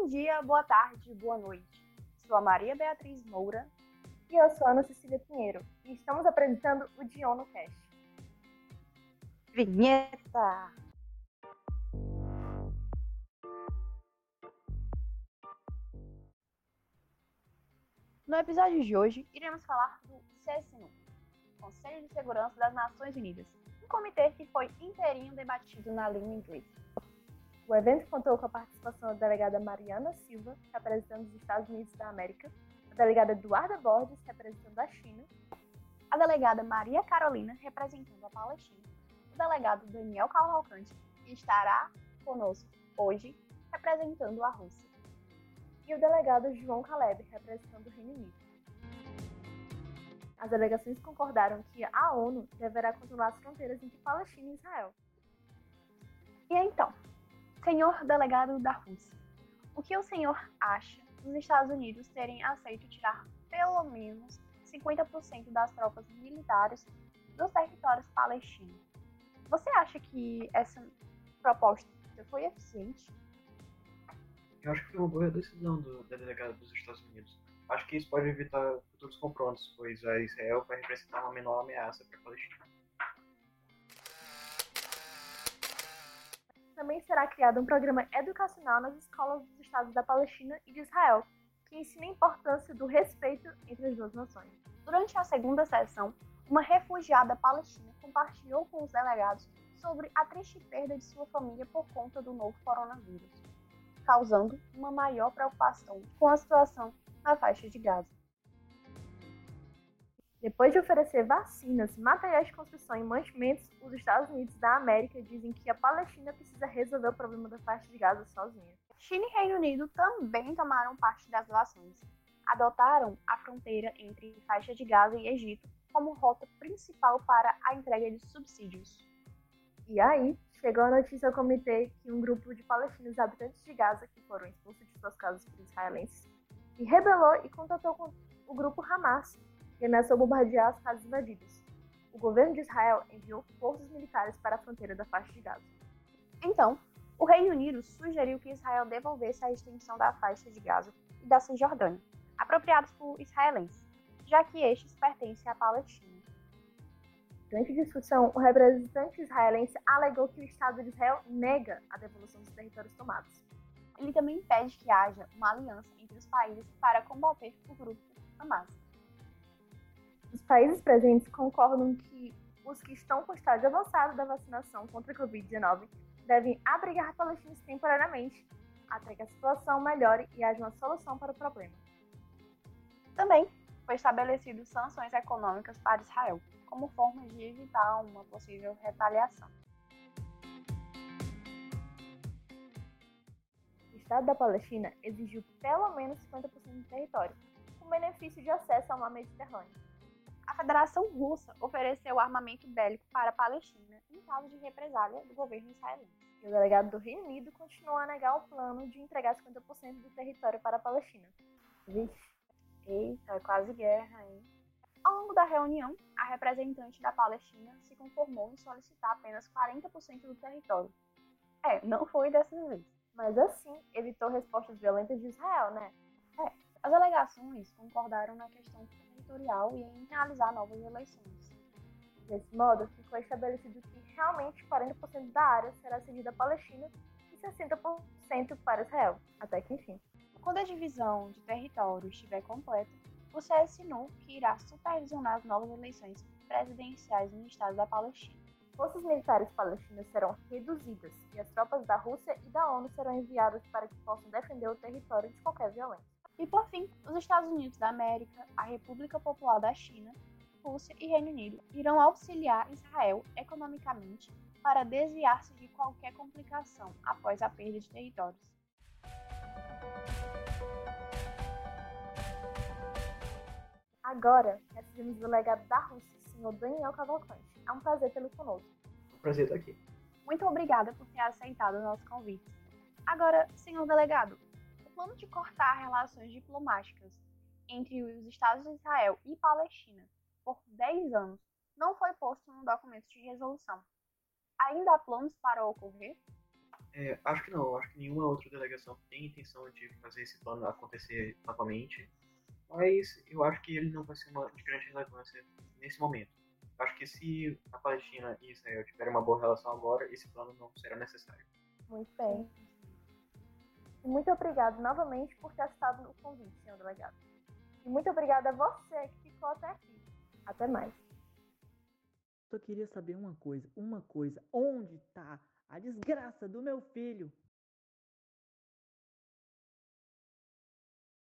Bom dia, boa tarde, boa noite. Sou a Maria Beatriz Moura. E eu sou a Ana Cecília Pinheiro. E estamos apresentando o Diono Cast. Vinheta! No episódio de hoje, iremos falar do CSNU, Conselho de Segurança das Nações Unidas, um comitê que foi inteirinho debatido na língua inglesa. O evento contou com a participação da delegada Mariana Silva, representando os Estados Unidos da América, a delegada Eduarda Borges, representando a China, a delegada Maria Carolina, representando a Palestina, o delegado Daniel Cavalcante, que estará conosco hoje, representando a Rússia e o delegado João Caleb, representando o Reino Unido. As delegações concordaram que a ONU deverá controlar as fronteiras entre Palestina e Israel. E então, senhor delegado da Rússia, o que o senhor acha dos Estados Unidos terem aceito tirar pelo menos 50% das tropas militares dos territórios palestinos? Você acha que essa proposta foi eficiente? Eu acho que foi uma boa decisão do, da delegada dos Estados Unidos. Acho que isso pode evitar futuros confrontos, pois a Israel vai representar uma menor ameaça para a Palestina. Também será criado um programa educacional nas escolas dos estados da Palestina e de Israel, que ensina a importância do respeito entre as duas nações. Durante a segunda sessão, uma refugiada palestina compartilhou com os delegados sobre a triste perda de sua família por conta do novo coronavírus causando uma maior preocupação com a situação na faixa de Gaza. Depois de oferecer vacinas, materiais de construção e mantimentos, os Estados Unidos da América dizem que a Palestina precisa resolver o problema da faixa de Gaza sozinha. China e Reino Unido também tomaram parte das doações. Adotaram a fronteira entre faixa de Gaza e Egito como rota principal para a entrega de subsídios. E aí, chegou a notícia ao comitê que um grupo de palestinos habitantes de Gaza, que foram expulsos de suas casas por israelenses, se rebelou e contatou com o grupo Hamas, que ameaçou bombardear as casas invadidas. O governo de Israel enviou forças militares para a fronteira da faixa de Gaza. Então, o Reino Unido sugeriu que Israel devolvesse a extensão da faixa de Gaza e da Cisjordânia, apropriados por israelenses, já que estes pertencem à Palestina. Durante a discussão, o representante israelense alegou que o Estado de Israel nega a devolução dos territórios tomados. Ele também pede que haja uma aliança entre os países para combater o grupo Hamas. Os países presentes concordam que os que estão com estágio avançado da vacinação contra a Covid-19 devem abrigar palestinos temporariamente até que a situação melhore e haja uma solução para o problema. Também foi estabelecido sanções econômicas para Israel, como forma de evitar uma possível retaliação. O Estado da Palestina exigiu pelo menos 50% do território, com benefício de acesso ao mar Mediterrâneo. A Federação Russa ofereceu armamento bélico para a Palestina em caso de represália do governo israelense. E o delegado do Reino Unido continuou a negar o plano de entregar 50% do território para a Palestina. Vixe, eita, é quase guerra, hein? Ao longo da reunião, a representante da Palestina se conformou em solicitar apenas 40% do território. É, não foi dessa vez. Mas assim, evitou respostas violentas de Israel, né? As alegações concordaram na questão territorial e em realizar novas eleições. Desse modo, ficou estabelecido que realmente 40% da área será cedida à Palestina e 60% para Israel, até que enfim. Quando a divisão de território estiver completa, o CSNU que irá supervisionar as novas eleições presidenciais no estado da Palestina. Forças militares palestinas serão reduzidas e as tropas da Rússia e da ONU serão enviadas para que possam defender o território de qualquer violência. E por fim, os Estados Unidos da América, a República Popular da China, Rússia e Reino Unido irão auxiliar Israel economicamente para desviar-se de qualquer complicação após a perda de territórios. Agora, recebemos o delegado da Rússia, senhor Daniel Cavalcante. É um prazer tê-lo conosco. Prazer estar aqui. Muito obrigada por ter aceitado o nosso convite. Agora, senhor delegado, o plano de cortar relações diplomáticas entre os Estados de Israel e Palestina por 10 anos não foi posto no documento de resolução. Ainda há planos para ocorrer? É, acho que não, acho que nenhuma outra delegação tem intenção de fazer esse plano acontecer novamente, mas eu acho que ele não vai ser uma, de grande relevância nesse momento. Acho que se a Palestina e Israel tiverem uma boa relação agora, esse plano não será necessário. Muito bem. Muito obrigado novamente por ter estado no convite, senhor delegado. E muito obrigada a você que ficou até aqui. Até mais. Só queria saber uma coisa, uma coisa. Onde tá a desgraça do meu filho?